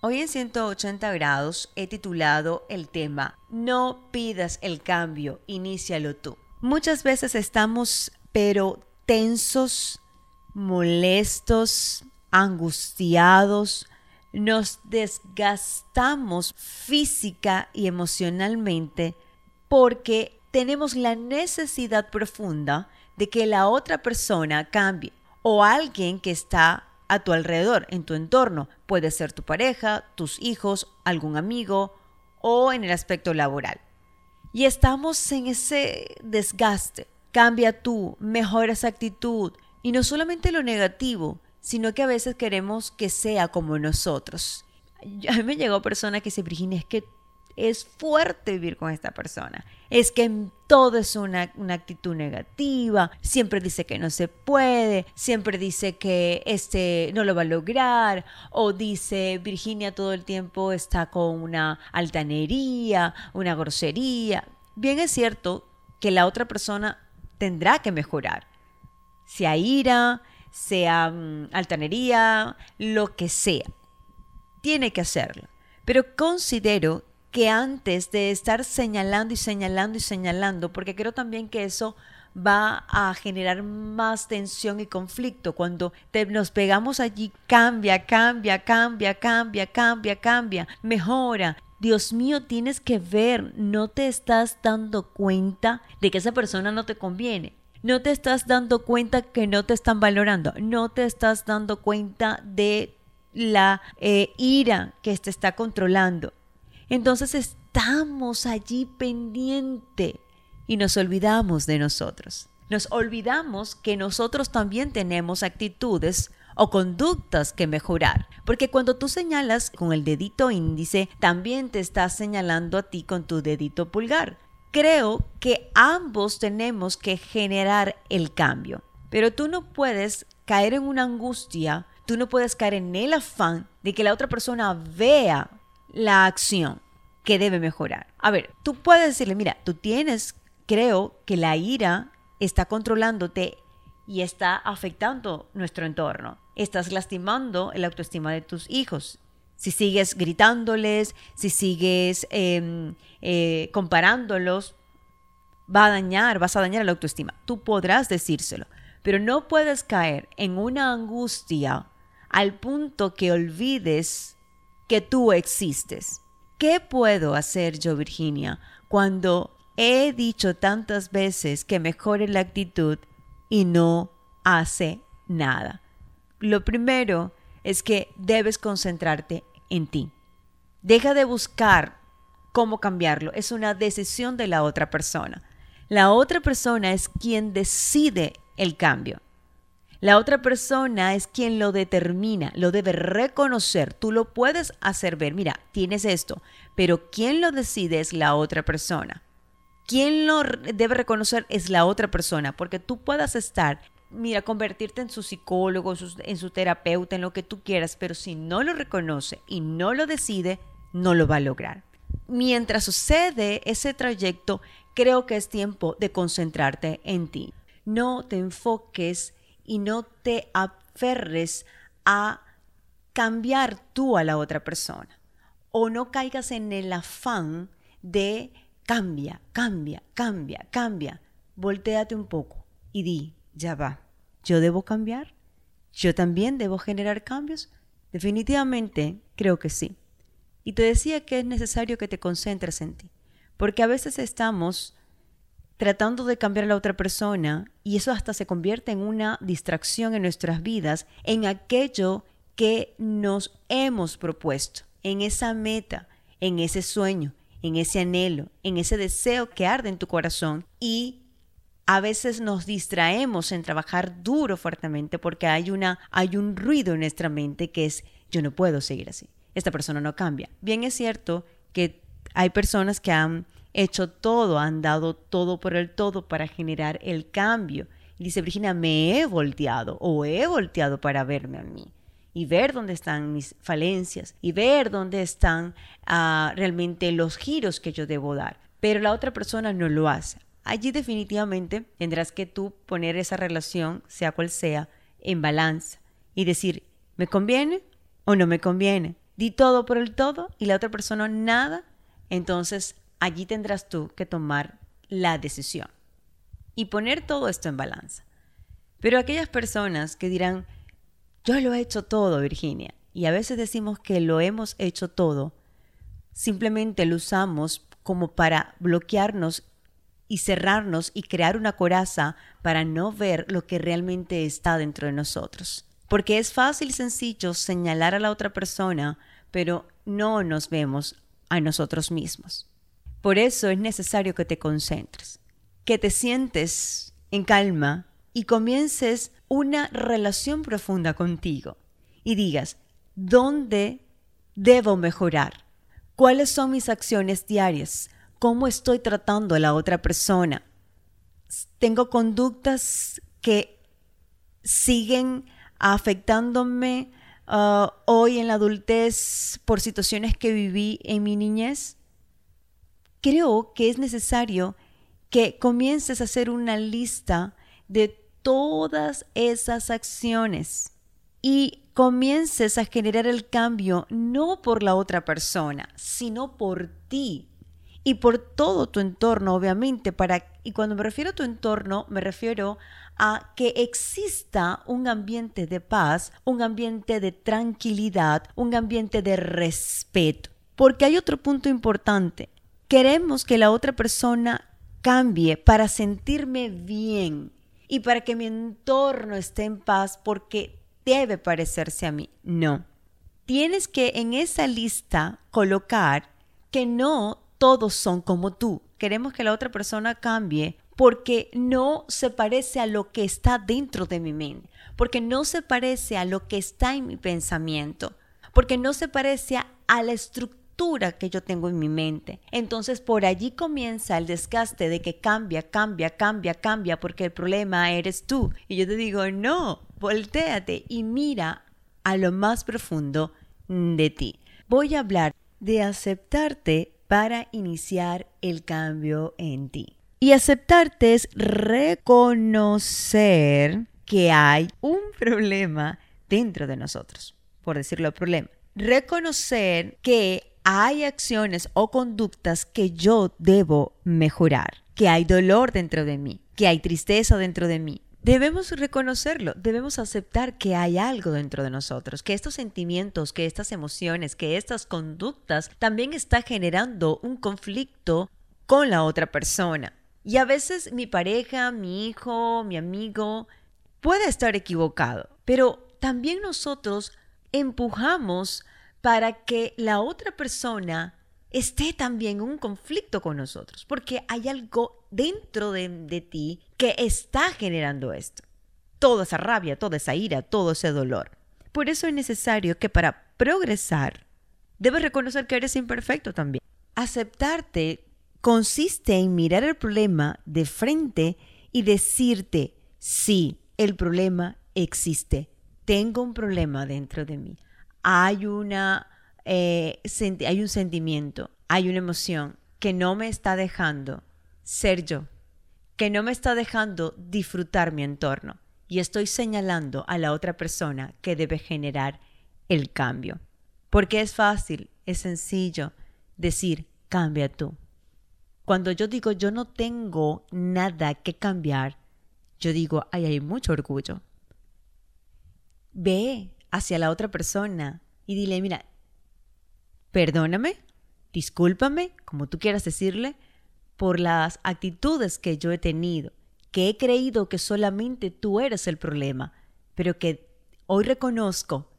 Hoy en 180 grados he titulado el tema No pidas el cambio, inícialo tú. Muchas veces estamos pero tensos, molestos, angustiados, nos desgastamos física y emocionalmente porque tenemos la necesidad profunda de que la otra persona cambie o alguien que está a tu alrededor, en tu entorno. Puede ser tu pareja, tus hijos, algún amigo o en el aspecto laboral. Y estamos en ese desgaste. Cambia tú, mejora esa actitud. Y no solamente lo negativo, sino que a veces queremos que sea como nosotros. A mí me llegó persona que dice, Virginia, es que es fuerte vivir con esta persona. Es que todo es una, actitud negativa, siempre dice que no se puede, siempre dice que este no lo va a lograr, o dice Virginia todo el tiempo está con una altanería, una grosería. Bien es cierto que la otra persona tendrá que mejorar, sea ira, sea mm, altanería, lo que sea. Tiene que hacerlo. Pero considero que antes de estar señalando y señalando y señalando, porque creo también que eso va a generar más tensión y conflicto. Cuando nos pegamos allí, cambia, cambia, cambia, cambia, cambia, cambia, mejora. Dios mío, tienes que ver, no te estás dando cuenta de que esa persona no te conviene. No te estás dando cuenta que no te están valorando. No te estás dando cuenta de la eh, ira que te está controlando. Entonces estamos allí pendiente y nos olvidamos de nosotros. Nos olvidamos que nosotros también tenemos actitudes o conductas que mejorar. Porque cuando tú señalas con el dedito índice, también te estás señalando a ti con tu dedito pulgar. Creo que ambos tenemos que generar el cambio. Pero tú no puedes caer en una angustia, tú no puedes caer en el afán de que la otra persona vea la acción que debe mejorar. A ver, tú puedes decirle, mira, tú tienes, creo que la ira está controlándote y está afectando nuestro entorno. Estás lastimando la autoestima de tus hijos. Si sigues gritándoles, si sigues em, eh, comparándolos, va a dañar, vas a dañar la autoestima. Tú podrás decírselo, pero no puedes caer en una angustia al punto que olvides que tú existes. ¿Qué puedo hacer yo, Virginia, cuando he dicho tantas veces que mejore la actitud y no hace nada? Lo primero es que debes concentrarte en ti. Deja de buscar cómo cambiarlo. Es una decisión de la otra persona. La otra persona es quien decide el cambio. La otra persona es quien lo determina, lo debe reconocer. Tú lo puedes hacer ver, mira, tienes esto, pero quien lo decide es la otra persona. Quien lo debe reconocer es la otra persona, porque tú puedas estar, mira, convertirte en su psicólogo, en su terapeuta, en lo que tú quieras, pero si no lo reconoce y no lo decide, no lo va a lograr. Mientras sucede ese trayecto, creo que es tiempo de concentrarte en ti. No te enfoques y no te aferres a cambiar tú a la otra persona. O no caigas en el afán de cambia, cambia, cambia, cambia. Voltéate un poco y di, ya va, ¿yo debo cambiar? ¿Yo también debo generar cambios? Definitivamente creo que sí. Y te decía que es necesario que te concentres en ti, porque a veces estamos tratando de cambiar a la otra persona y eso hasta se convierte en una distracción en nuestras vidas, en aquello que nos hemos propuesto, en esa meta, en ese sueño, en ese anhelo, en ese deseo que arde en tu corazón y a veces nos distraemos en trabajar duro fuertemente porque hay una hay un ruido en nuestra mente que es yo no puedo seguir así. Esta persona no cambia. Bien es cierto que hay personas que han hecho todo, han dado todo por el todo para generar el cambio. Y dice Virginia, me he volteado o he volteado para verme a mí y ver dónde están mis falencias y ver dónde están ah, realmente los giros que yo debo dar. Pero la otra persona no lo hace. Allí definitivamente tendrás que tú poner esa relación, sea cual sea, en balanza y decir, ¿me conviene o no me conviene? di todo por el todo y la otra persona nada, entonces allí tendrás tú que tomar la decisión y poner todo esto en balanza. Pero aquellas personas que dirán, yo lo he hecho todo, Virginia, y a veces decimos que lo hemos hecho todo, simplemente lo usamos como para bloquearnos y cerrarnos y crear una coraza para no ver lo que realmente está dentro de nosotros. Porque es fácil y sencillo señalar a la otra persona, pero no nos vemos a nosotros mismos. Por eso es necesario que te concentres, que te sientes en calma y comiences una relación profunda contigo y digas, ¿dónde debo mejorar? ¿Cuáles son mis acciones diarias? ¿Cómo estoy tratando a la otra persona? ¿Tengo conductas que siguen afectándome uh, hoy en la adultez por situaciones que viví en mi niñez? Creo que es necesario que comiences a hacer una lista de todas esas acciones y comiences a generar el cambio no por la otra persona, sino por ti y por todo tu entorno, obviamente, para y cuando me refiero a tu entorno, me refiero a que exista un ambiente de paz, un ambiente de tranquilidad, un ambiente de respeto. Porque hay otro punto importante. Queremos que la otra persona cambie para sentirme bien y para que mi entorno esté en paz porque debe parecerse a mí. No. Tienes que en esa lista colocar que no todos son como tú. Queremos que la otra persona cambie porque no se parece a lo que está dentro de mi mente, porque no se parece a lo que está en mi pensamiento, porque no se parece a la estructura que yo tengo en mi mente. Entonces por allí comienza el desgaste de que cambia, cambia, cambia, cambia, porque el problema eres tú. Y yo te digo, no, volteate y mira a lo más profundo de ti. Voy a hablar de aceptarte para iniciar el cambio en ti. Y aceptarte es reconocer que hay un problema dentro de nosotros, por decirlo problema. Reconocer que hay acciones o conductas que yo debo mejorar, que hay dolor dentro de mí, que hay tristeza dentro de mí. Debemos reconocerlo, debemos aceptar que hay algo dentro de nosotros, que estos sentimientos, que estas emociones, que estas conductas también está generando un conflicto con la otra persona. Y a veces mi pareja, mi hijo, mi amigo puede estar equivocado, pero también nosotros empujamos para que la otra persona esté también en un conflicto con nosotros, porque hay algo dentro de, ti que está generando esto. Toda esa rabia, toda esa ira, todo ese dolor. Por eso es necesario que para progresar debes reconocer que eres imperfecto también. Aceptarte consiste en mirar el problema de frente y decirte, sí, el problema existe. Tengo un problema dentro de mí. Hay, una, eh, hay un sentimiento, hay una emoción que no me está dejando ser yo, que no me está dejando disfrutar mi entorno. Y estoy señalando a la otra persona que debe generar el cambio. Porque es fácil, es sencillo decir, cambia tú. Cuando yo digo yo no tengo nada que cambiar, yo digo, ay, hay mucho orgullo. Ve hacia la otra persona y dile, mira, perdóname, discúlpame, como tú quieras decirle, por las actitudes que yo he tenido, que he creído que solamente tú eres el problema, pero que hoy reconozco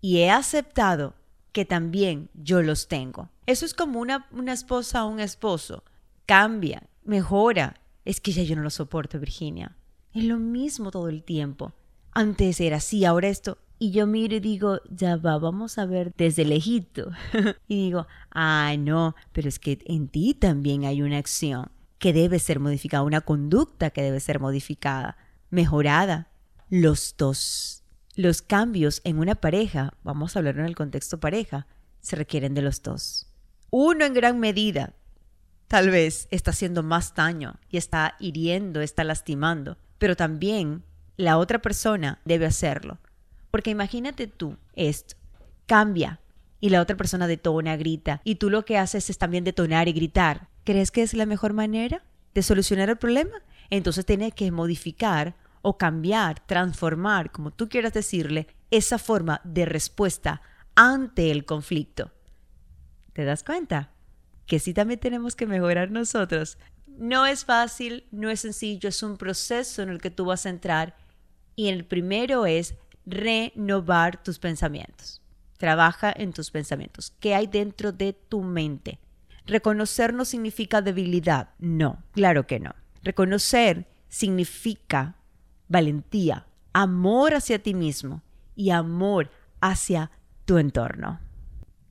y he aceptado que también yo los tengo. Eso es como una, una esposa o un esposo cambia, mejora. Es que ya yo no lo soporto, Virginia. Es lo mismo todo el tiempo. Antes era así, ahora esto. Y yo miro y digo, ya va, vamos a ver desde lejito. y digo, ay, no, pero es que en ti también hay una acción que debe ser modificada, una conducta que debe ser modificada, mejorada. Los dos. Los cambios en una pareja, vamos a hablar en el contexto pareja, se requieren de los dos. Uno en gran medida tal vez está haciendo más daño y está hiriendo, está lastimando, pero también la otra persona debe hacerlo. Porque imagínate tú esto, cambia, y la otra persona detona, grita, y tú lo que haces es también detonar y gritar, ¿crees que es la mejor manera de solucionar el problema? Entonces tienes que modificar o cambiar, transformar, como tú quieras decirle, esa forma de respuesta ante el conflicto. ¿Te das cuenta? Que sí también tenemos que mejorar nosotros. No es fácil, no es sencillo, es un proceso en el que tú vas a entrar y el primero es renovar tus pensamientos. Trabaja en tus pensamientos. ¿Qué hay dentro de tu mente? Reconocer no significa debilidad. No, claro que no. Reconocer significa valentía, amor hacia ti mismo y amor hacia tu entorno.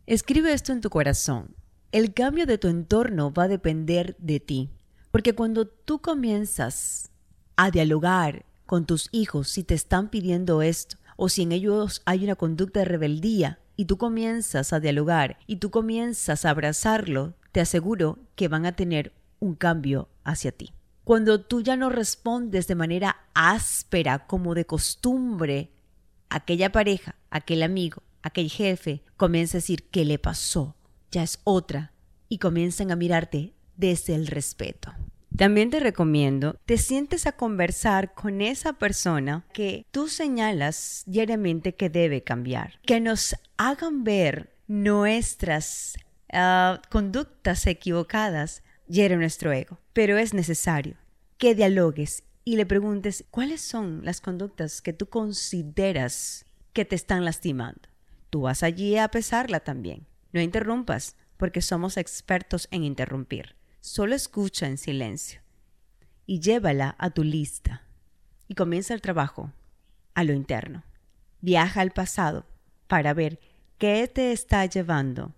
Escribe esto en tu corazón. El cambio de tu entorno va a depender de ti, porque cuando tú comienzas a dialogar con tus hijos si te están pidiendo esto, o si en ellos hay una conducta de rebeldía, y tú comienzas a dialogar y tú comienzas a abrazarlo, te aseguro que van a tener un cambio hacia ti. Cuando tú ya no respondes de manera áspera como de costumbre, aquella pareja, aquel amigo, aquel jefe comienza a decir qué le pasó, ya es otra, y comienzan a mirarte desde el respeto. También te recomiendo, te sientes a conversar con esa persona que tú señalas diariamente que debe cambiar, que nos hagan ver nuestras ah, conductas equivocadas hiere nuestro ego, pero es necesario que dialogues y le preguntes cuáles son las conductas que tú consideras que te están lastimando. Tú vas allí a pesarla también. No interrumpas, porque somos expertos en interrumpir. Solo escucha en silencio y llévala a tu lista. Y comienza el trabajo a lo interno. Viaja al pasado para ver qué te está llevando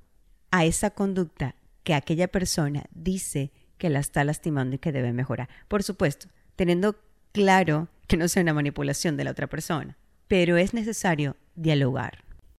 a esa conducta que aquella persona dice que la está lastimando y que debe mejorar. Por supuesto, teniendo claro que no sea una manipulación de la otra persona, pero es necesario dialogar.